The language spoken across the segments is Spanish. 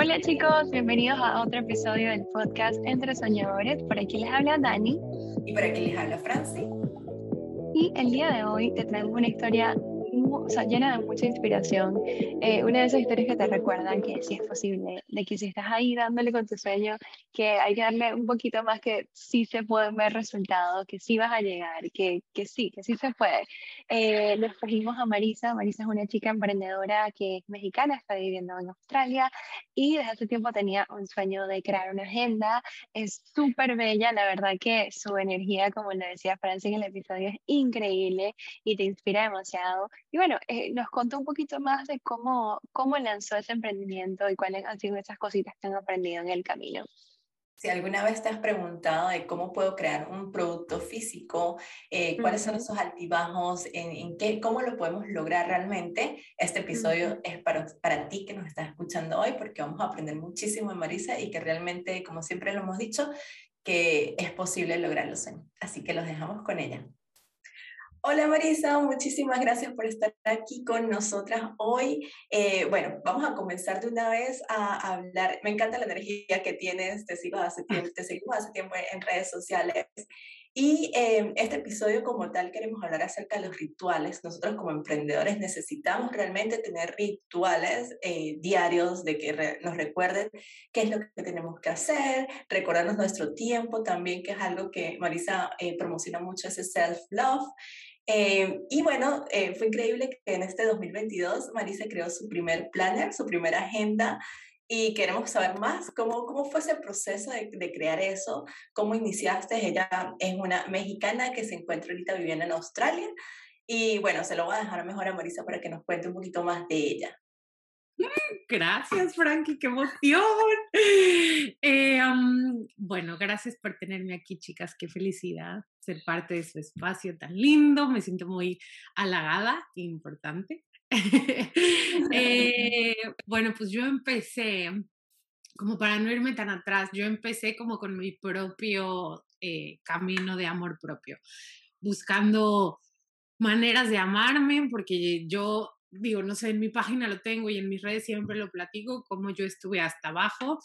Hola chicos, bienvenidos a otro episodio del podcast Entre Soñadores. Por aquí les habla Dani. Y por aquí les habla Franci. Y el día de hoy te traemos una historia o sea, llena de mucha inspiración. Eh, una de esas historias que te recuerdan que sí es posible, de que si estás ahí dándole con tu sueño, que hay que darle un poquito más, que sí se pueden ver resultados, que sí vas a llegar, que, que sí, que sí se puede. Eh, nos trajimos a Marisa. Marisa es una chica emprendedora que es mexicana, está viviendo en Australia y desde hace tiempo tenía un sueño de crear una agenda. Es súper bella, la verdad que su energía, como le decía Francia en el episodio, es increíble y te inspira demasiado. Y bueno, eh, nos contó un poquito más de cómo, cómo lanzó ese emprendimiento y cuáles han sido esas cositas que han aprendido en el camino. Si alguna vez te has preguntado de cómo puedo crear un producto físico, eh, cuáles son esos altibajos, en, qué, cómo lo podemos lograr realmente, este episodio es para, para ti que nos estás escuchando hoy, porque vamos a aprender muchísimo de Marisa y que realmente, como siempre lo hemos dicho, que es posible lograrlo. Así que los dejamos con ella. Hola Marisa, muchísimas gracias por estar aquí con nosotras hoy. Eh, bueno, vamos a comenzar de una vez a, hablar. Me encanta la energía que tienes, te sigo hace tiempo, te seguimos hace tiempo en redes sociales. Y eh, este episodio como tal queremos hablar acerca de los rituales. Nosotros como emprendedores necesitamos realmente tener rituales eh, diarios de que nos recuerden qué es lo que tenemos que hacer, recordarnos nuestro tiempo también, que es algo que Marisa promociona mucho, ese self-love. Eh, y bueno, eh, fue increíble que en este 2022 Marisa creó su primer planner, su primera agenda, y queremos saber más cómo, cómo fue ese proceso de, de, crear eso, cómo iniciaste. Ella es una mexicana que se encuentra ahorita viviendo en Australia. Y bueno, se lo voy a dejar mejor a Marisa para que nos cuente un poquito más de ella. Gracias, Frankie, qué emoción. Eh, bueno, gracias por tenerme aquí, chicas, qué felicidad ser parte de su espacio tan lindo, me siento muy halagada e importante. Eh, bueno, pues yo empecé, como para no irme tan atrás, yo empecé como con mi propio eh, camino de amor propio, buscando maneras de amarme, porque yo digo, no sé, en mi página lo tengo y en mis redes siempre lo platico, como yo estuve hasta abajo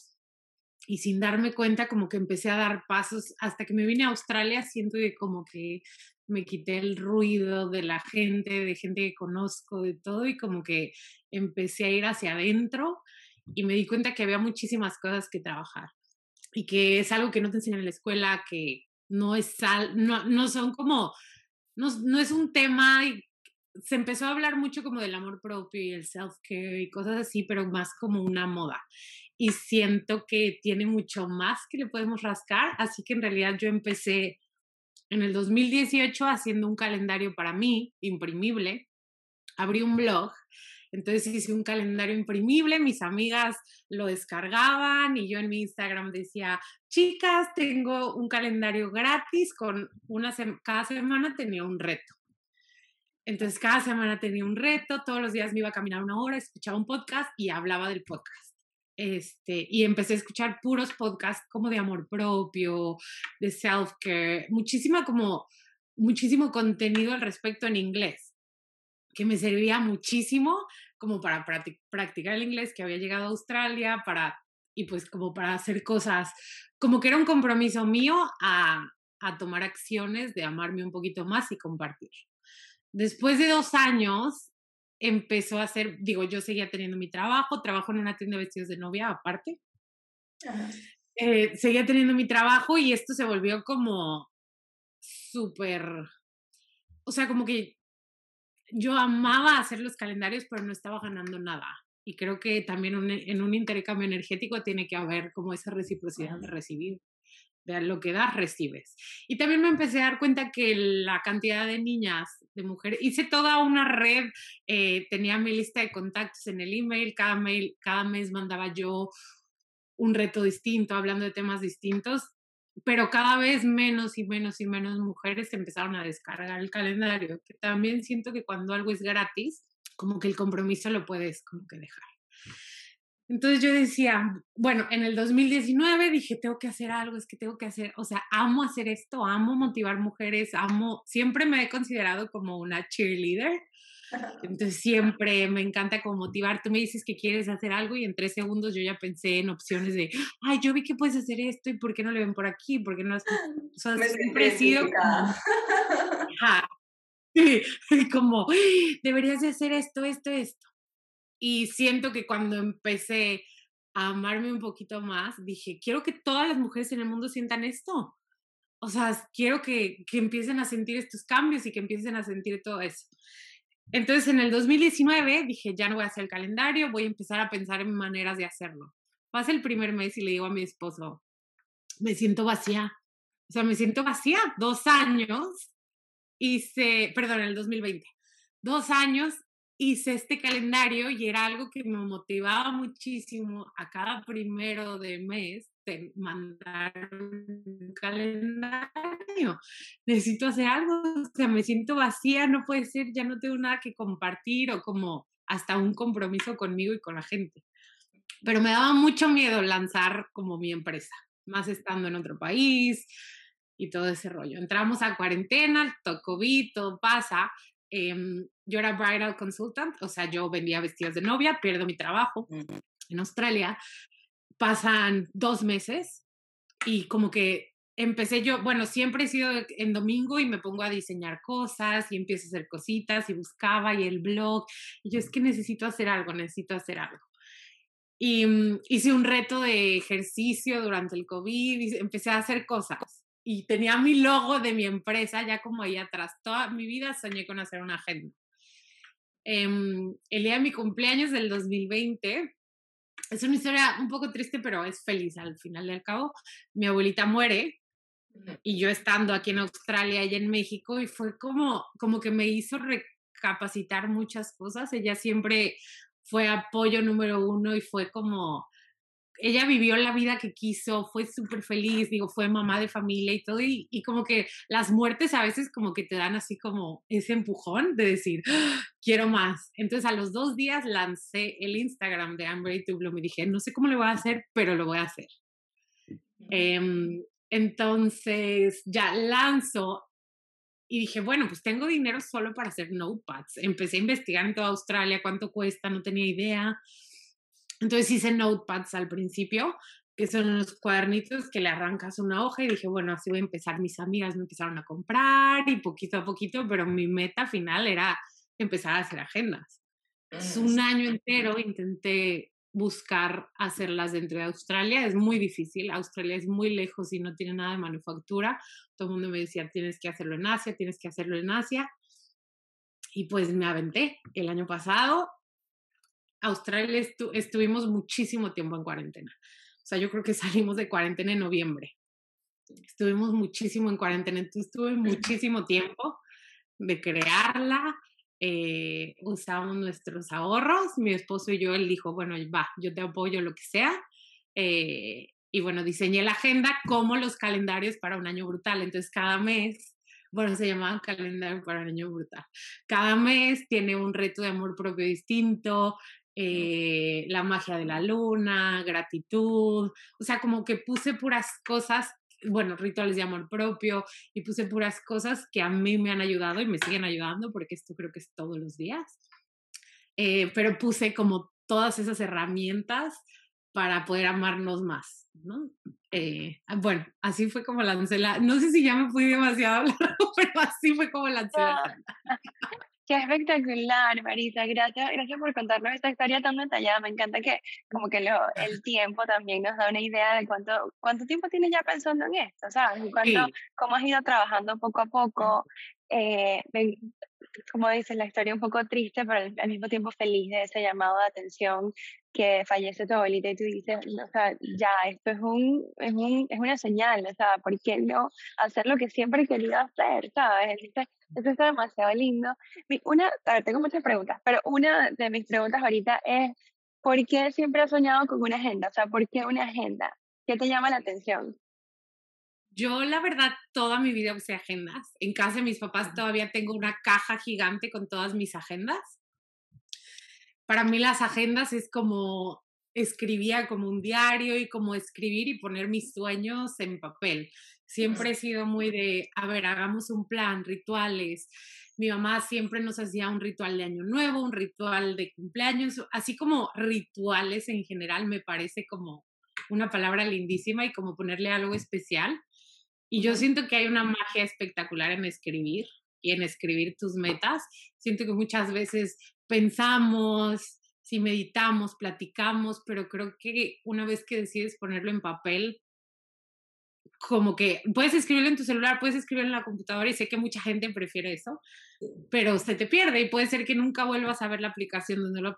y sin darme cuenta como que empecé a dar pasos hasta que me vine a Australia, siento que como que me quité el ruido de la gente, de gente que conozco, de todo y como que empecé a ir hacia adentro y me di cuenta que había muchísimas cosas que trabajar y que es algo que no te enseñan en la escuela, que no es no, no son como, no, no es un tema se empezó a hablar mucho como del amor propio y el self-care y cosas así, pero más como una moda. Y siento que tiene mucho más que le podemos rascar, así que en realidad yo empecé en el 2018 haciendo un calendario para mí, imprimible. Abrí un blog, entonces hice un calendario imprimible, mis amigas lo descargaban y yo en mi Instagram decía, chicas, tengo un calendario gratis con una cada semana tenía un reto. Entonces cada semana tenía un reto, todos los días me iba a caminar una hora, escuchaba un podcast y hablaba del podcast. Este, y empecé a escuchar puros podcasts como de amor propio, de self-care, muchísima como, muchísimo contenido al respecto en inglés, que me servía muchísimo como para practicar el inglés que había llegado a Australia, para, y pues como para hacer cosas, como que era un compromiso mío a, a tomar acciones de amarme un poquito más y compartir. Después de dos años, empezó a hacer, digo, yo seguía teniendo mi trabajo, trabajo en una tienda de vestidos de novia aparte. Eh, seguía teniendo mi trabajo y esto se volvió como súper, o sea, como que yo amaba hacer los calendarios, pero no estaba ganando nada. Y creo que también en un intercambio energético tiene que haber como esa reciprocidad de recibir de lo que das, recibes. Y también me empecé a dar cuenta que la cantidad de niñas, de mujeres, hice toda una red, eh, tenía mi lista de contactos en el email, cada, mail, cada mes mandaba yo un reto distinto, hablando de temas distintos, pero cada vez menos y menos y menos mujeres empezaron a descargar el calendario, que también siento que cuando algo es gratis, como que el compromiso lo puedes como que dejar. Entonces yo decía, bueno, en el 2019 dije, tengo que hacer algo, es que tengo que hacer, o sea, amo hacer esto, amo motivar mujeres, amo, siempre me he considerado como una cheerleader. Entonces siempre me encanta como motivar. Tú me dices que quieres hacer algo y en tres segundos yo ya pensé en opciones de, ay, yo vi que puedes hacer esto y ¿por qué no le ven por aquí? ¿Por qué no? O sea, siempre he sido como, como, deberías de hacer esto, esto, esto. Y siento que cuando empecé a amarme un poquito más, dije, quiero que todas las mujeres en el mundo sientan esto. O sea, quiero que, que empiecen a sentir estos cambios y que empiecen a sentir todo eso. Entonces, en el 2019 dije, ya no voy a hacer el calendario, voy a empezar a pensar en maneras de hacerlo. Pasa el primer mes y le digo a mi esposo, me siento vacía. O sea, me siento vacía. Dos años hice, perdón, el 2020, dos años hice este calendario y era algo que me motivaba muchísimo a cada primero de mes de mandar un calendario. Necesito hacer algo, o sea, me siento vacía, no puede ser, ya no tengo nada que compartir o como hasta un compromiso conmigo y con la gente. Pero me daba mucho miedo lanzar como mi empresa, más estando en otro país y todo ese rollo. Entramos a cuarentena, todo COVID, todo pasa, Em, yo era bridal consultant, o sea, yo vendía vestidos de novia, pierdo mi trabajo en Australia, pasan dos meses y como que empecé yo, bueno, siempre he sido en domingo y me pongo a diseñar cosas y empiezo a hacer cositas y buscaba y el blog, y yo es que necesito hacer algo, necesito hacer algo. Y mm, hice un reto de ejercicio durante el COVID y empecé a hacer cosas y tenía mi logo de mi empresa ya como ahí atrás. Toda mi vida soñé con hacer una agenda. Em, el día de mi cumpleaños del 2020, es una historia un poco triste, pero es feliz al final del cabo. Mi abuelita muere y yo estando aquí en Australia y en México y fue como, como que me hizo recapacitar muchas cosas. Ella siempre fue apoyo número uno y fue como ella vivió la vida que quiso, fue súper feliz, digo, fue mamá de familia y todo, y, como que las muertes a veces como que te dan así como ese empujón de decir, ¡Ah! quiero más. Entonces a los dos días lancé el Instagram de Amber to Bloom y dije, no sé cómo lo voy a hacer, pero lo voy a hacer. Em, entonces ya lanzo y dije, bueno, pues tengo dinero solo para hacer notepads. Empecé a investigar en toda Australia cuánto cuesta, no tenía idea. Entonces hice notepads al principio, que son unos cuadernitos que le arrancas una hoja y dije, bueno, así voy a empezar. Mis amigas me empezaron a comprar y poquito a poquito, pero mi meta final era empezar a hacer agendas. Un año entero intenté buscar hacerlas dentro de Australia. Es muy difícil. Australia es muy lejos y no tiene nada de manufactura. Todo el mundo me decía, tienes que hacerlo en Asia, tienes que hacerlo en Asia. Y pues me aventé el año pasado Australia estuvimos muchísimo tiempo en cuarentena. O sea, yo creo que salimos de cuarentena en noviembre. Estuvimos muchísimo en cuarentena, entonces tuve muchísimo tiempo de crearla. Eh, usamos nuestros ahorros. Mi esposo y yo, él dijo, bueno, va, yo te apoyo lo que sea. Eh, y bueno, diseñé la agenda como los calendarios para un año brutal. Entonces, cada mes, bueno, se llamaban calendario para un año brutal. Cada mes tiene un reto de amor propio distinto, eh, la magia de la luna, gratitud, o sea, como que puse puras cosas, bueno, rituales de amor propio y puse puras cosas que a mí me han ayudado y me siguen ayudando porque esto creo que es todos los días, eh, pero puse como todas esas herramientas para poder amarnos más, ¿no? Eh, ah, bueno, así fue como lancé la, no sé si ya me fui demasiado pero así fue como lancé la. Qué espectacular, Marisa. Gracias, gracias por contarnos esta historia tan detallada. Me encanta que como que lo, el tiempo también nos da una idea de cuánto, cuánto tiempo tienes ya pensando en esto, ¿sabes? Cuánto, cómo has ido trabajando poco a poco. Eh, como dices, la historia un poco triste, pero al mismo tiempo feliz de ese llamado de atención que fallece tu abuelita y tú dices, o sea, ya, esto es, un, es, un, es una señal, o sea, ¿por qué no hacer lo que siempre he querido hacer, sabes? Eso está demasiado lindo. Una, a ver, tengo muchas preguntas, pero una de mis preguntas ahorita es, ¿por qué siempre has soñado con una agenda? O sea, ¿por qué una agenda? ¿Qué te llama la atención? Yo, la verdad, toda mi vida usé agendas. En casa de mis papás todavía tengo una caja gigante con todas mis agendas. Para mí las agendas es como escribía como un diario y como escribir y poner mis sueños en papel Siempre he sido muy de, a ver, hagamos un plan, rituales. Mi mamá siempre nos hacía un ritual de año nuevo, un ritual de cumpleaños, así como rituales en general me parece como una palabra lindísima y como ponerle algo especial. Y yo siento que hay una magia espectacular en escribir y en escribir tus metas. Siento que muchas veces pensamos, si meditamos, platicamos, pero creo que una vez que decides ponerlo en papel, como que puedes escribirlo en tu celular, puedes escribirlo en la computadora y sé que mucha gente prefiere eso, pero se te pierde y puede ser que nunca vuelvas a ver la aplicación donde lo,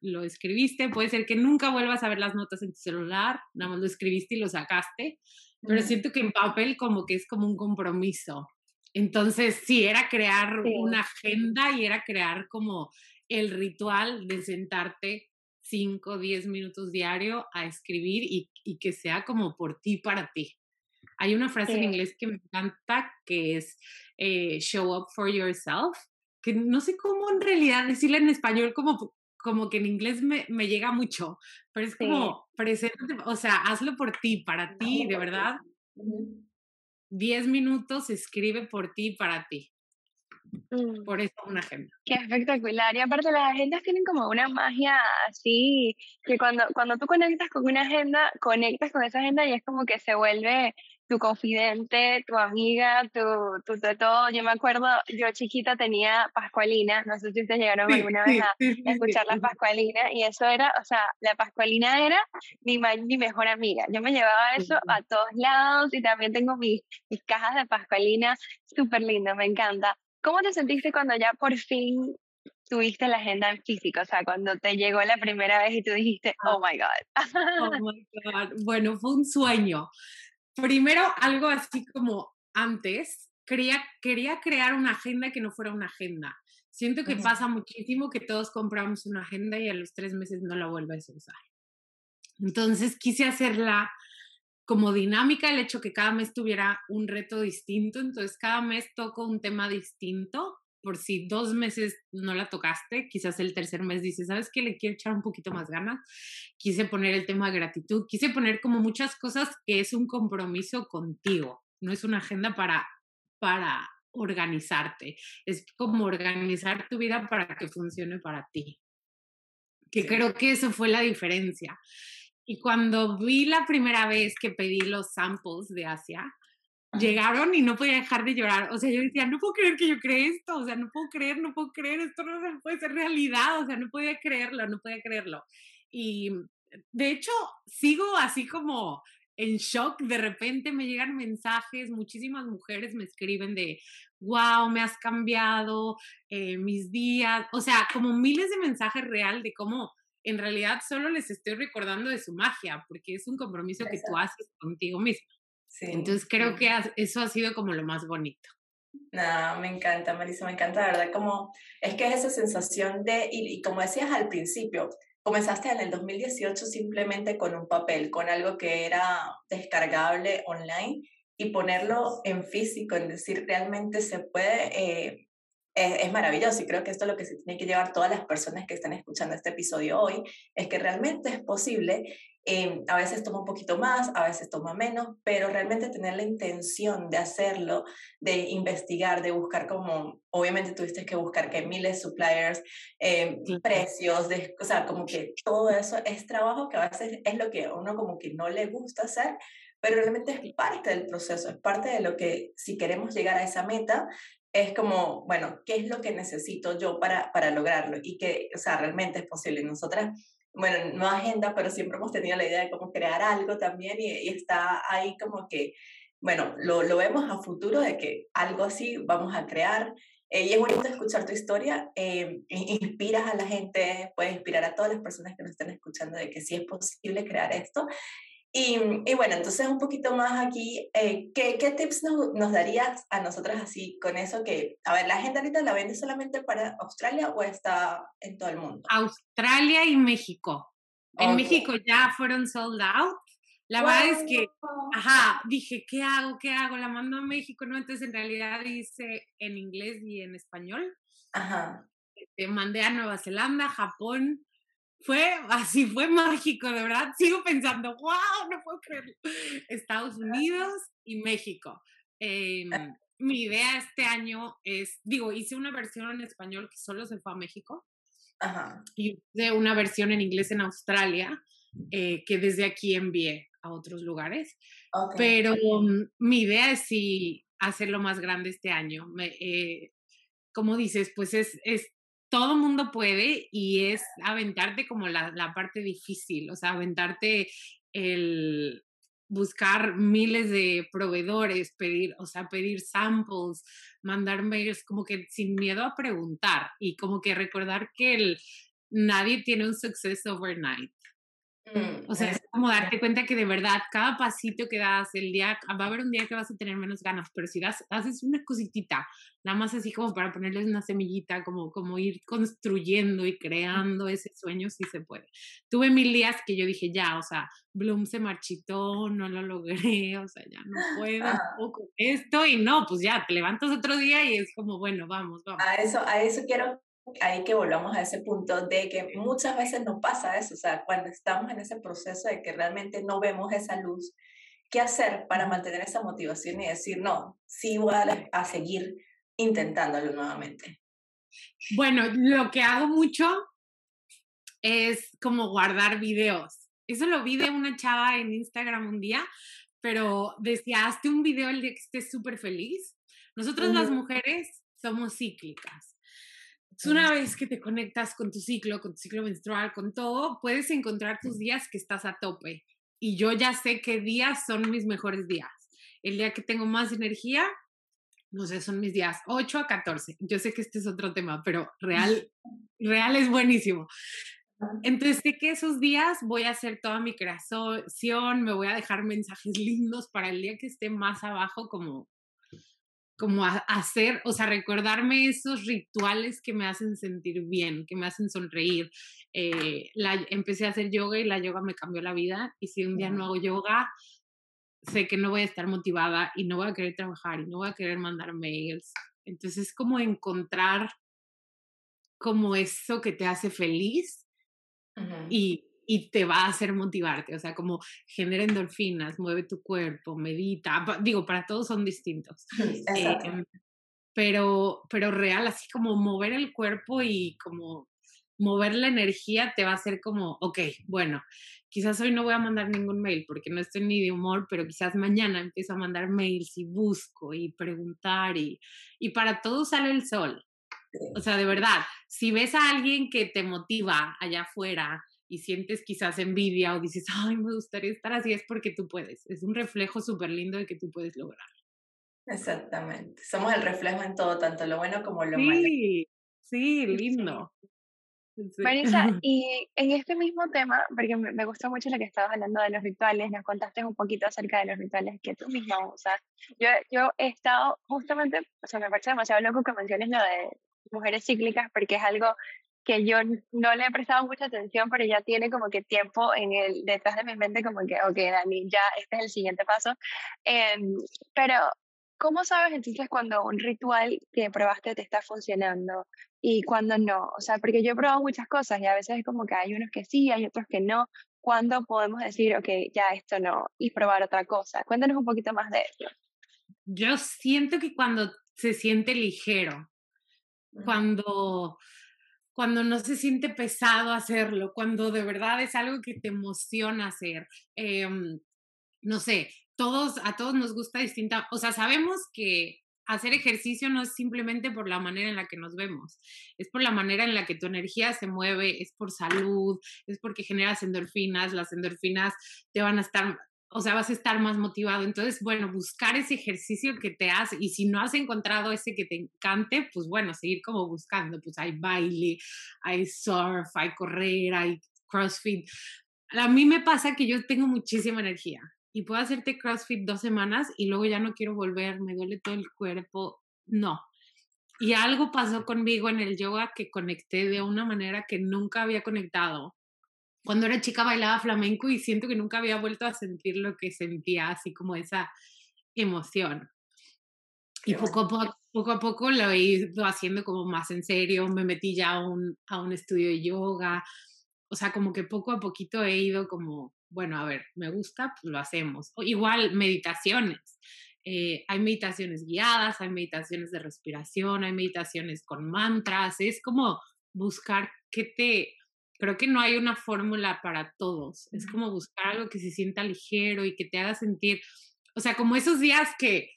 lo, escribiste, puede ser que nunca vuelvas a ver las notas en tu celular, nada más lo escribiste y lo sacaste, pero siento que en papel como que es como un compromiso. Entonces, sí, era crear una agenda y era crear como el ritual de sentarte 5 o 10 minutos diario a escribir y, y, que sea como por ti, para ti. Hay una frase en inglés que me encanta que es eh, show up for yourself, que no sé cómo en realidad decirla en español como, como que en inglés me, me llega mucho, pero es como presente, o sea, hazlo por ti, para ti, de verdad. 10 minutos escribe por ti, para ti. Mm. Por eso una agenda. Qué espectacular. Y aparte las agendas tienen como una magia así, que cuando, cuando tú conectas con una agenda, conectas con esa agenda y es como que se vuelve tu confidente, tu amiga, tu, tu, todo. Yo me acuerdo, yo chiquita tenía Pascualina, no sé si ustedes llegaron alguna vez a escuchar la Pascualina, y eso era, o sea, la Pascualina era mi, mi mejor amiga. Yo me llevaba eso a todos lados y también tengo mis, mis cajas de Pascualina, súper lindo, me encanta. ¿Cómo te sentiste cuando ya por fin tuviste la agenda en físico? O sea, cuando te llegó la primera vez y tú dijiste, ah. oh my God. oh my God. Bueno, fue un sueño primero algo así como antes, quería, quería crear una agenda que no fuera una agenda. Siento que pasa muchísimo que todos compramos una agenda y a los tres meses no la vuelves a usar. Entonces quise hacerla como dinámica, el hecho que cada mes tuviera un reto distinto, entonces cada mes toco un tema distinto por si dos meses no la tocaste, quizás el tercer mes dices, ¿sabes qué? Le quiero echar un poquito más ganas. Quise poner el tema de gratitud, quise poner como muchas cosas que es un compromiso contigo, no es una agenda para, para organizarte, es como organizar tu vida para que funcione para ti. Que creo que eso fue la diferencia. Y cuando vi la primera vez que pedí los samples de Asia, llegaron y no podía dejar de llorar. O sea, yo decía, no puedo creer que yo cree esto, o sea, no puedo creer, no puedo creer, esto no puede ser realidad, o sea, no podía creerlo, no podía creerlo. Y de hecho, sigo así como en shock, de repente me llegan mensajes, muchísimas mujeres me escriben de, wow, me has cambiado eh, mis días, o sea, como miles de mensajes real de cómo en realidad solo les estoy recordando de su magia, porque es un compromiso que tú haces contigo mismo. Entonces creo que eso ha sido como lo más bonito. No, me encanta, Marisa, me encanta, la verdad, como es que es esa sensación de, y, como decías al principio, comenzaste en el 2018 simplemente con un papel, con algo que era descargable online y ponerlo en físico, en decir, realmente se puede, eh, es, es, maravilloso y creo que esto es lo que se tiene que llevar todas las personas que están escuchando este episodio hoy, es que realmente es posible Em, a veces toma un poquito más, a veces toma menos, pero realmente tener la intención de hacerlo, de investigar, de buscar como, obviamente tuviste que buscar que miles de suppliers, eh, precios, de, o sea, como que todo eso es trabajo que a veces es lo que a uno como que no le gusta hacer, pero realmente es parte del proceso, es parte de lo que si queremos llegar a esa meta, es como, bueno, ¿qué es lo que necesito yo para, para lograrlo? Y que, o sea, realmente es posible. Nosotras bueno, no agenda, pero siempre hemos tenido la idea de cómo crear algo también y, está ahí como que, bueno, lo, lo, vemos a futuro de que algo así vamos a crear. Eh, y es bonito escuchar tu historia, eh, inspiras a la gente, puedes inspirar a todas las personas que nos estén escuchando de que sí es posible crear esto y, y, bueno, entonces un poquito más aquí, eh, ¿qué, ¿qué, tips nos, nos, darías a nosotras así con eso que, a ver, la gente ahorita la vende solamente para Australia o está en todo el mundo? Australia y México. En México ya fueron sold out. La verdad es que, ajá, dije, ¿qué hago? ¿Qué hago? La mando a México, ¿no? Entonces en realidad hice en inglés y en español. Ajá. Te mandé a Nueva Zelanda, Japón, fue así, fue mágico, de verdad. Sigo pensando, wow, no puedo creerlo. Estados Unidos y México. Em, mi idea este año es, digo, hice una versión en español que solo se fue a México. Ajá. Y hice una versión en inglés en Australia, eh, que desde aquí envié a otros lugares. Pero mm, mi idea es sí hacerlo más grande este año. Me, eh, como dices, pues es, es todo mundo puede y es aventarte como la, la parte difícil, o sea, aventarte el buscar miles de proveedores, pedir, o sea, pedir samples, mandar mails, como que sin miedo a preguntar y como que recordar que el, nadie tiene un success overnight. Mm, o sea, es como darte cuenta que de verdad cada pasito que das, el día, va a haber un día que vas a tener menos ganas, pero si das, haces una cositita, nada más así como para ponerles una semillita, como, como ir construyendo y creando ese sueño, sí se puede. Tuve mil días que yo dije, ya, o sea, Bloom se marchitó, no lo logré, o sea, ya no puedo con esto, y no, pues ya, te levantas otro día y es como, bueno, vamos, vamos. A eso, a eso quiero ahí que volvamos a ese punto de que muchas veces no pasa eso, o sea, cuando estamos en ese proceso de que realmente no vemos esa luz, ¿qué hacer para mantener esa motivación y decir, no, sí voy a, seguir intentándolo nuevamente? Bueno, lo que hago mucho es como guardar videos. Eso lo vi de una chava en Instagram un día, pero decía, hazte un video el día que estés súper feliz. Nosotros las mujeres somos cíclicas una vez que te conectas con tu ciclo, con tu ciclo menstrual, con todo, puedes encontrar tus días que estás a tope. Y yo ya sé qué días son mis mejores días. El día que tengo más energía, no sé, son mis días 8 a 14. Yo sé que este es otro tema, pero real, real es buenísimo. Entonces sé que esos días voy a hacer toda mi creación, me voy a dejar mensajes lindos para el día que esté más abajo, como como hacer, o sea, recordarme esos rituales que me hacen sentir bien, que me hacen sonreír. Eh, la, empecé a hacer yoga y la yoga me cambió la vida y si un día no hago yoga, sé que no voy a estar motivada y no voy a querer trabajar y no voy a querer mandar mails. Entonces es como encontrar como eso que te hace feliz y y te va a hacer motivarte, o sea, como genera endorfinas, mueve tu cuerpo, medita, digo, para todos son distintos. Eh, pero, pero real, así como mover el cuerpo y como mover la energía te va a hacer como, ok, bueno, quizás hoy no voy a mandar ningún mail porque no estoy ni de humor, pero quizás mañana empiezo a mandar mails y busco y preguntar y, y para todo sale el sol. O sea, de verdad, si ves a alguien que te motiva allá afuera, y sientes quizás envidia o dices, ay, me gustaría estar así, es porque tú puedes. Es un reflejo súper lindo de que tú puedes lograr. Exactamente. Somos el reflejo en todo, tanto lo bueno como lo malo. Sí, sí, lindo. Marisa, y en este mismo tema, porque me, gustó mucho lo que estabas hablando de los rituales, nos contaste un poquito acerca de los rituales que tú misma usas. Yo, yo he estado justamente, o sea, me parece demasiado loco que menciones lo de mujeres cíclicas, porque es algo que yo no le he prestado mucha atención, pero ya tiene como que tiempo en el, detrás de mi mente, como que, ok, Dani, ya este es el siguiente paso. Em, pero, ¿cómo sabes entonces cuando un ritual que probaste te está funcionando y cuando no? O sea, porque yo he probado muchas cosas y a veces es como que hay unos que sí, hay otros que no. ¿Cuándo podemos decir, ok, ya esto no, y probar otra cosa? Cuéntanos un poquito más de eso. Yo siento que cuando se siente ligero, cuando cuando no se siente pesado hacerlo, cuando de verdad es algo que te emociona hacer. Em, no sé, todos, a todos nos gusta distinta, o sea, sabemos que hacer ejercicio no es simplemente por la manera en la que nos vemos, es por la manera en la que tu energía se mueve, es por salud, es porque generas endorfinas, las endorfinas te van a estar o sea, vas a estar más motivado. Entonces, bueno, buscar ese ejercicio que te hace, y si no has encontrado ese que te encante, pues bueno, seguir como buscando, pues hay baile, hay surf, hay correr, hay CrossFit. A mí me pasa que yo tengo muchísima energía y puedo hacerte CrossFit dos semanas y luego ya no quiero volver, me duele todo el cuerpo. No. Y algo pasó conmigo en el yoga que conecté de una manera que nunca había conectado cuando era chica bailaba flamenco y siento que nunca había vuelto a sentir lo que sentía, así como esa emoción. Y poco a, poco, poco a poco lo he ido haciendo como más en serio, me metí ya a un, a un estudio de yoga, O sea, como que poco a poquito he ido como, bueno, a ver, me gusta, pues lo hacemos. O igual meditaciones. Eh, hay meditaciones guiadas, hay meditaciones de respiración, hay meditaciones con mantras. Es como buscar qué te... Creo que no hay una fórmula para todos. Es como buscar algo que se sienta ligero y que te haga sentir, o sea, como esos días que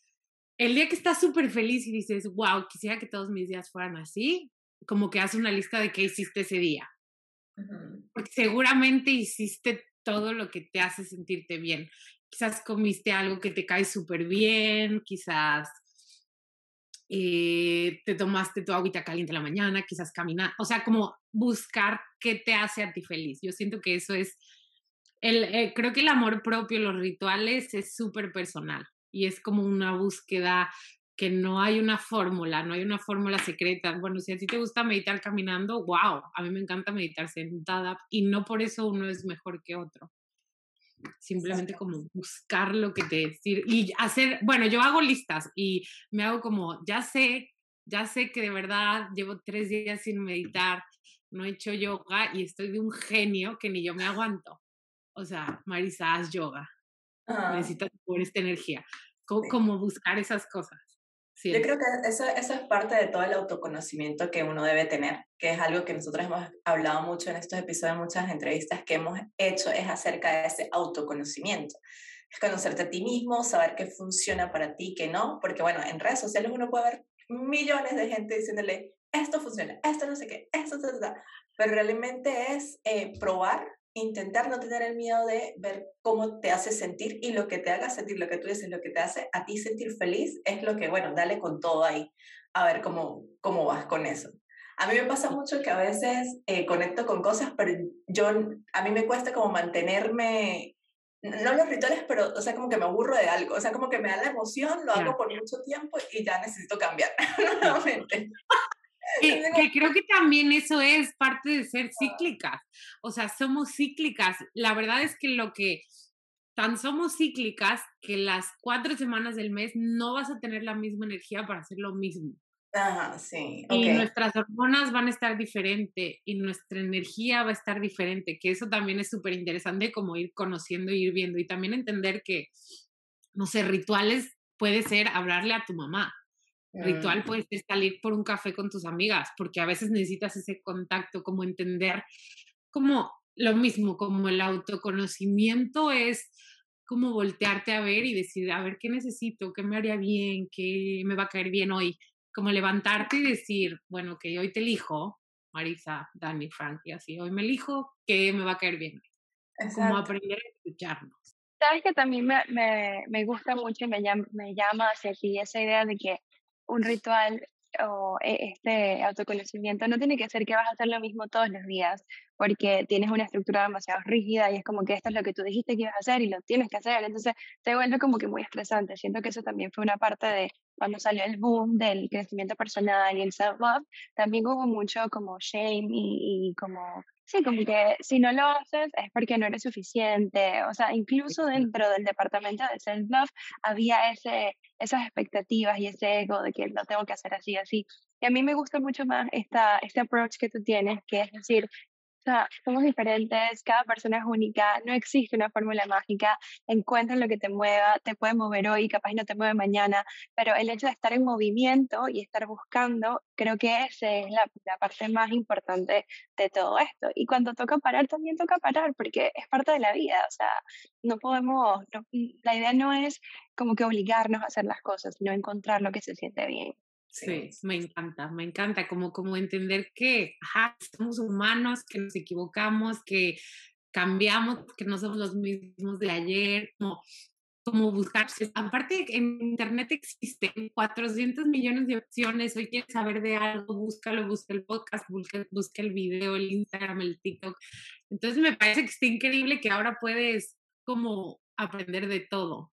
el día que estás súper feliz y dices, wow, quisiera que todos mis días fueran así, como que haces una lista de qué hiciste ese día. Porque seguramente hiciste todo lo que te hace sentirte bien. Quizás comiste algo que te cae súper bien, quizás eh, te tomaste tu agüita caliente en la mañana, quizás caminar, o sea, como buscar qué te hace a ti feliz. Yo siento que eso es, el, eh, creo que el amor propio, los rituales es súper personal y es como una búsqueda que no hay una fórmula, no hay una fórmula secreta. Bueno, si a ti te gusta meditar caminando, wow, a mí me encanta meditar sentada y no por eso uno es mejor que otro. Simplemente como buscar lo que te decir y hacer, bueno, yo hago listas y me hago como, ya sé, ya sé que de verdad llevo tres días sin meditar, no he hecho yoga y estoy de un genio que ni yo me aguanto. O sea, Marisa, haz yoga. Necesitas por esta energía. Como, buscar esas cosas. Yo creo que eso, eso es parte de todo el autoconocimiento que uno debe tener, que es algo que nosotros hemos hablado mucho en estos episodios, muchas entrevistas que hemos hecho, es acerca de ese autoconocimiento. Es conocerte a ti mismo, saber qué funciona para ti, qué no, porque bueno, en redes sociales uno puede ver millones de gente diciéndole, esto funciona, esto no sé qué, esto, esto, esto. pero realmente es eh, probar intentar no tener el miedo de ver cómo te hace sentir y lo que te haga sentir, lo que tú dices, lo que te hace a ti sentir feliz es lo que, bueno, dale con todo ahí, a ver cómo, cómo vas con eso. A mí me pasa mucho que a veces eh, conecto con cosas, pero yo, a mí me cuesta como mantenerme, no los rituales, pero, o sea, como que me aburro de algo, o sea, como que me da la emoción, lo hago por mucho tiempo y ya necesito cambiar nuevamente. Que, que, creo que también eso es parte de ser cíclicas. O sea, somos cíclicas. La verdad es que lo que tan somos cíclicas que las cuatro semanas del mes no vas a tener la misma energía para hacer lo mismo. Ajá, sí. Y nuestras hormonas van a estar diferente y nuestra energía va a estar diferente, que eso también es súper interesante como ir conociendo y ir viendo y también entender que, no sé, rituales puede ser hablarle a tu mamá, Ritual mm. puede ser salir por un café con tus amigas, porque a veces necesitas ese contacto, como entender, como lo mismo, como el autoconocimiento es como voltearte a ver y decir, a ver, ¿qué necesito? ¿Qué me haría bien? ¿Qué me va a caer bien hoy? Como levantarte y decir, bueno, que hoy te elijo, Marisa, Dani, Frank, y así, hoy me elijo, ¿qué me va a caer bien? Como aprender a escucharnos. Sabes que también me, me, me gusta mucho y me llama, me llama hacia ti esa idea de que un ritual o e, este autoconocimiento no tiene que ser que vas a hacer lo mismo todos los días, porque tienes una estructura demasiado rígida y es como que esto es lo que tú dijiste que ibas a hacer y lo tienes que hacer, entonces te vuelve como que muy estresante. Siento que eso también fue una parte de cuando salió el boom del crecimiento personal y el self-love, también hubo mucho como shame y, y como Sí, como que si no lo haces es porque no eres suficiente. O sea, incluso dentro del departamento de self-love había ese, esas expectativas y ese ego de que lo tengo que hacer así, así. Y a mí me gusta mucho más esta, este approach que tú tienes, que es decir, o sea, somos diferentes, cada persona es única, no existe una fórmula mágica, encuentra lo que te mueva, te puede mover hoy, capaz no te mueve mañana, pero el hecho de estar en movimiento y estar buscando, creo que esa es la, la parte más importante de todo esto. Y cuando toca parar, también toca parar, porque es parte de la vida, o sea, no podemos, la idea no es como que obligarnos a hacer las cosas, sino encontrar lo que se siente bien. Sí, me encanta, me encanta como, como entender que somos humanos, que nos equivocamos, que cambiamos, que no somos los mismos de ayer, como, buscarse. Aparte, en Internet existen 400 millones de opciones. Hoy quieres saber de algo, búscalo, busca el podcast, busca, busca el video, el Instagram, el TikTok. Entonces me parece que está increíble que ahora puedes como aprender de todo.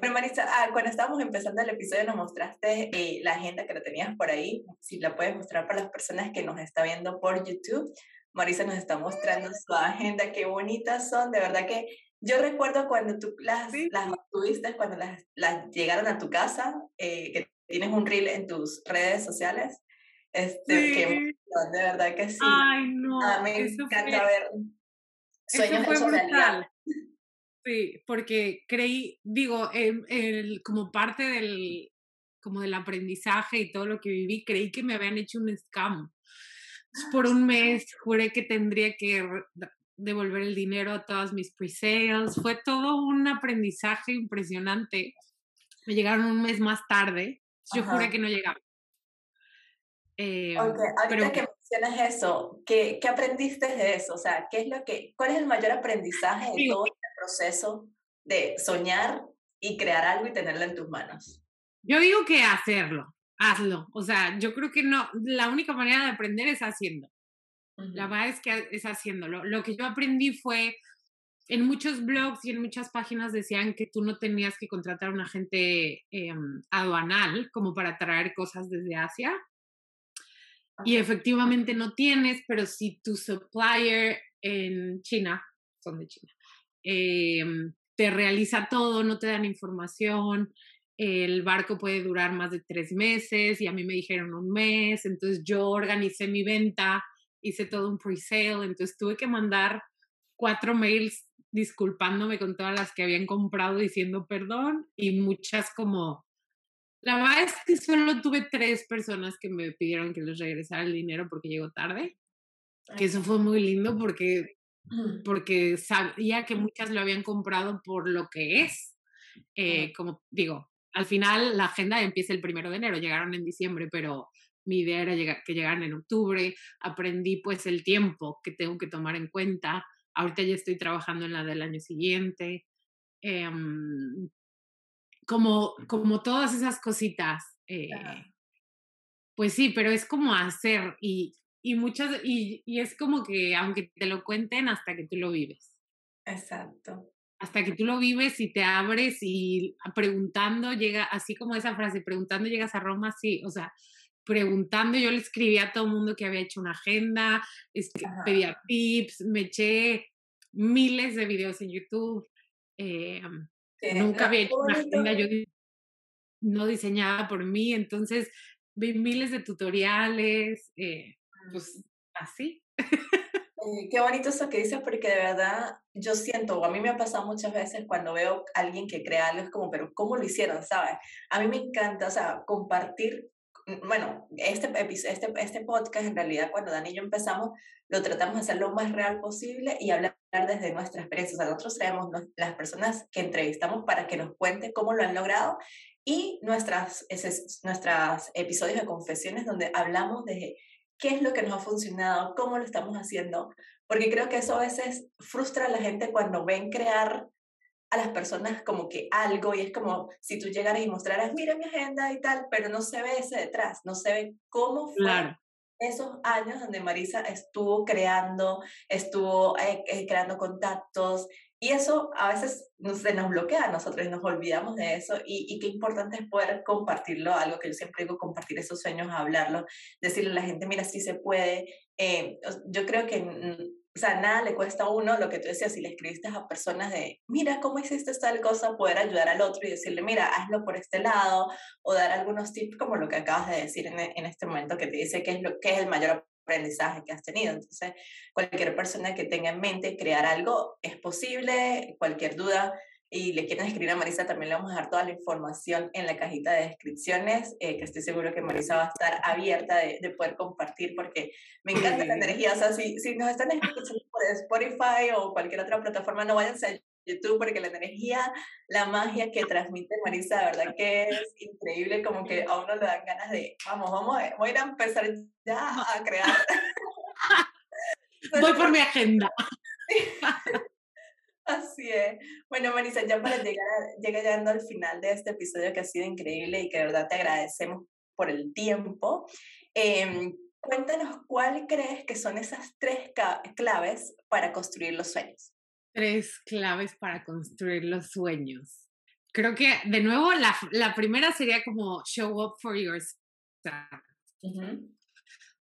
Bueno, Marisa, ah, cuando estábamos empezando el episodio nos mostraste eh, la agenda que lo tenías por ahí. Si la puedes mostrar para las personas que nos están viendo por YouTube. Marisa nos está mostrando su agenda, qué bonitas son. De verdad que yo recuerdo cuando tú las, las tuviste, cuando las, las, llegaron a tu casa, eh, que tienes un reel en tus redes sociales. Este, qué de verdad que sí. Ay, no. A mí me encanta ver sueños fue brutal. Sí, porque creí, digo, el, como parte del, como del aprendizaje y todo lo que viví, creí que me habían hecho un scam. Por un mes juré que tendría que devolver el dinero a todas mis pre-sales. Fue todo un aprendizaje impresionante. Me llegaron un mes más tarde. Yo juré que no llegaba. Eh, ahorita que mencionas eso, ¿qué, ¿qué, aprendiste de eso? O sea, ¿qué es lo que, ¿cuál es el mayor aprendizaje de todo proceso de soñar y crear algo y tenerlo en tus manos? Yo digo que hacerlo, hazlo. O sea, yo creo que no, la única manera de aprender es haciendo. La verdad es que es haciéndolo. Lo que yo aprendí fue, en muchos blogs y en muchas páginas decían que tú no tenías que contratar a un agente em, aduanal como para traer cosas desde Asia. Y efectivamente no tienes, pero si tu supplier en China, son de China, em, te realiza todo, no te dan información, el barco puede durar más de tres meses y a mí me dijeron un mes, entonces yo organicé mi venta, hice todo un pre-sale, entonces tuve que mandar cuatro mails disculpándome con todas las que habían comprado diciendo perdón y muchas como la verdad es que solo tuve tres personas que me pidieron que les regresara el dinero porque llegó tarde. Que eso fue muy lindo porque, porque sabía que muchas lo habían comprado por lo que es. Eh, como digo, al final la agenda empieza el primero de enero, llegaron en diciembre, pero mi idea era llegar, que llegaran en octubre. Aprendí pues el tiempo que tengo que tomar en cuenta. Ahorita ya estoy trabajando en la del año siguiente. Eh, como, como todas esas cositas. Eh, pues sí, pero es como hacer y, y muchas, y, y es como que aunque te lo cuenten hasta que tú lo vives. Exacto. Hasta que tú lo vives y te abres y preguntando llega, así como esa frase, preguntando llegas a Roma, sí, o sea, preguntando, yo le escribí a todo el mundo que había hecho una agenda, pedía tips, me eché miles de videos en YouTube. Eh, Nunca había hecho una agenda yo no diseñada por mí, entonces vi miles de tutoriales, eh, pues así. Eh, qué bonito eso que dices, porque de verdad yo siento, o a mí me ha pasado muchas veces cuando veo a alguien que crea algo, es como, pero ¿cómo lo hicieron? ¿Sabes? A mí me encanta, o sea, compartir bueno, este, este, este podcast en realidad cuando Dani y yo empezamos lo tratamos de hacer lo más real posible y hablar desde nuestra experiencia. O sea, nosotros traemos las personas que entrevistamos para que nos cuenten cómo lo han logrado y nuestras, nuestras episodios de confesiones donde hablamos de qué es lo que nos ha funcionado, cómo lo estamos haciendo, porque creo que eso a veces frustra a la gente cuando ven crear a las personas como que algo y es como si tú llegaras y mostraras, mira mi agenda y tal, pero no se ve ese detrás, no se ve cómo fue esos años donde Marisa estuvo creando, estuvo eh, eh, creando contactos y eso a veces se nos bloquea a nosotros y nos olvidamos de eso y, y, qué importante es poder compartirlo, algo que yo siempre digo, compartir esos sueños, hablarlo, decirle a la gente, mira, sí se puede. Eh, yo creo que o sea, nada le cuesta a uno lo que tú decías, si le escribiste a personas de, mira, ¿cómo hiciste tal cosa? Poder ayudar al otro y decirle, mira, hazlo por este lado, o dar algunos tips como lo que acabas de decir en, en este momento, que te dice qué es, lo, qué es el mayor aprendizaje que has tenido. Entonces, cualquier persona que tenga en mente crear algo es posible, cualquier duda, y le quieren escribir a Marisa, también le vamos a dejar toda la información en la cajita de descripciones, eh, que estoy seguro que Marisa va a estar abierta de, de poder compartir, porque me encanta la energía. O sea, si, si nos están escuchando por Spotify o cualquier otra plataforma, no vayan a YouTube, porque la energía, la magia que transmite Marisa, de verdad que es increíble, como que a uno le dan ganas de, vamos, vamos, voy a ir a empezar ya a crear. Voy por mi agenda. Así es. Bueno, Marisa, ya para llegar, llegar llegando al final de este episodio que ha sido increíble y que de verdad te agradecemos por el tiempo, eh, cuéntanos cuál crees que son esas tres claves para construir los sueños. Tres claves para construir los sueños. Creo que, de nuevo, la, la primera sería como show up for yourself.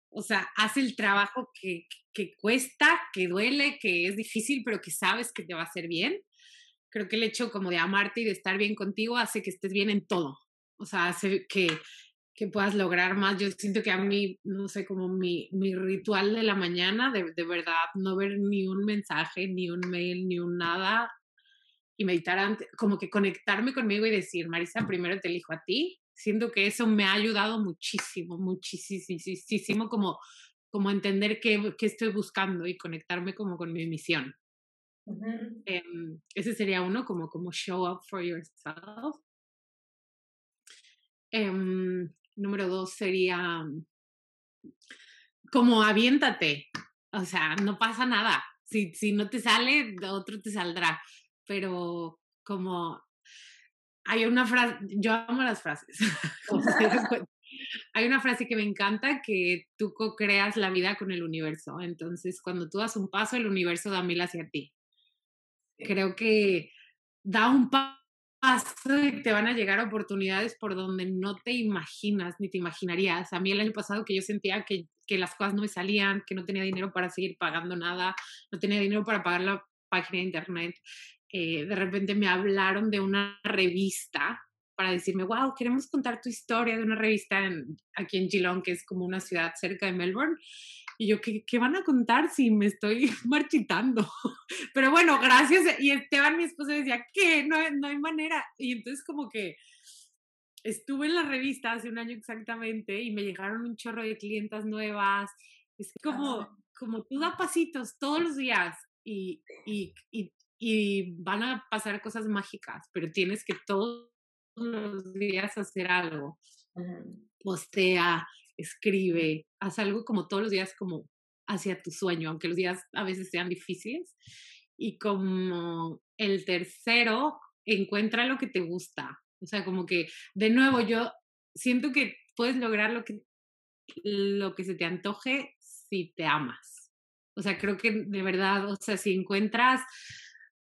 O sea, haz el trabajo que, que cuesta, que duele, que es difícil, pero que sabes que te va a hacer bien. Creo que el hecho como de amarte y de estar bien contigo hace que estés bien en todo. O sea, hace que, que puedas lograr más. Yo siento que a mí, no sé, como mi, mi ritual de la mañana, de, de, verdad, no ver ni un mensaje, ni un mail, ni un nada, y meditar antes, como que conectarme conmigo y decir, Marisa, primero te elijo a ti. Siento que eso me ha ayudado muchísimo, muchísimo, como, como entender qué, qué estoy buscando y conectarme como con mi misión. um, ese sería uno, como, como show up for yourself. Um, número dos sería como aviéntate, o sea, no pasa nada. Si, si no te sale, otro te saldrá. Pero como hay una frase, yo amo las frases. hay una frase que me encanta que tú co-creas la vida con el universo. Entonces, cuando tú das un paso, el universo da mil hacia ti. Creo que da un paso paso y te van a llegar oportunidades por donde no te imaginas ni te imaginarías. A mí el año pasado que yo sentía que, que las cosas no me salían, que no tenía dinero para seguir pagando nada, no tenía dinero para pagar la página de internet, eh, de repente me hablaron de una revista para decirme, wow, queremos contar tu historia de una revista en, aquí en Geelong, que es como una ciudad cerca de Melbourne. Y yo, ¿qué, ¿qué, van a contar si me estoy marchitando? Pero bueno, gracias. Y Esteban, mi esposo, decía, ¿qué? No, no hay manera. Y entonces como que estuve en la revista hace un año exactamente y me llegaron un chorro de clientas nuevas. Es como, como tú da pasitos todos los días y, y, y, y van a pasar cosas mágicas, pero tienes que todos los días hacer algo. Postea, escribe, haz algo como todos los días como hacia tu sueño, aunque los días a veces sean difíciles. Y como el tercero, encuentra lo que te gusta. O sea, como que, de nuevo, yo siento que puedes lograr lo que, lo que se te antoje si te amas. O sea, creo que de verdad, o sea, si encuentras,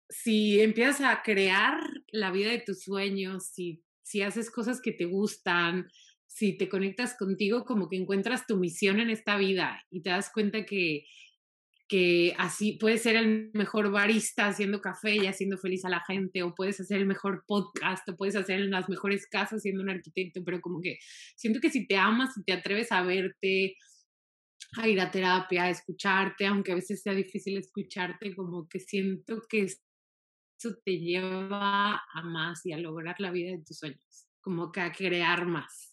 si empiezas a crear la vida de tus sueños, si, si haces cosas que te gustan, si te conectas contigo, como que encuentras tu misión en esta vida y te das cuenta que, que así puedes ser el mejor barista haciendo café y haciendo feliz a la gente, o puedes hacer el mejor podcast, o puedes hacer las mejores casas siendo un arquitecto, pero como que siento que si te amas, y te atreves a verte, a ir a terapia, a escucharte, aunque a veces sea difícil escucharte, como que siento que eso te lleva a más y a lograr la vida de tus sueños, como que a crear más.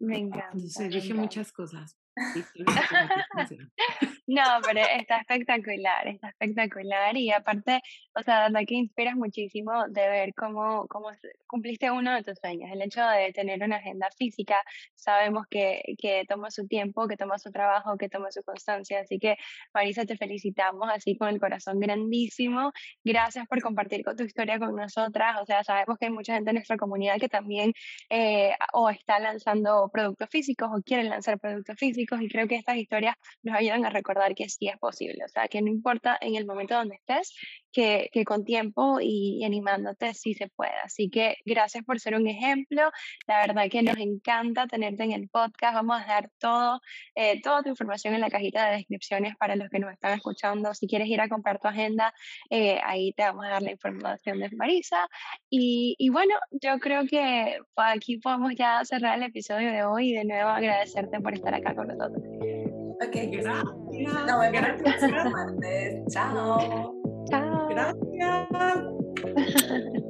Me encanta. Entonces dije muchas cosas. No, pero está espectacular, está espectacular y aparte, o sea, verdad que inspiras muchísimo de ver cómo, cómo cumpliste uno de tus sueños. El hecho de tener una agenda física, sabemos que, que toma su tiempo, que toma su trabajo, que toma su constancia. Así que, Marisa, te felicitamos así con el corazón grandísimo. Gracias por compartir con tu historia con nosotras. O sea, sabemos que hay mucha gente en nuestra comunidad que también eh, o está lanzando productos físicos o quieren lanzar productos físicos y creo que estas historias nos ayudan a recordar que sí es posible, o sea, que no importa en el momento donde estés, que, que con tiempo y, animándote sí se puede. Así que gracias por ser un ejemplo, la verdad que nos encanta tenerte en el podcast, vamos a dar todo, eh, toda tu información en la cajita de descripciones para los que nos están escuchando, si quieres ir a comprar tu agenda, eh, ahí te vamos a dar la información de Marisa. Y, y bueno, yo creo que aquí podemos ya cerrar el episodio de hoy y de nuevo agradecerte por estar acá con nosotros. Ok, gracias. Nos vemos el próximo martes. Chao. Chao. Gracias.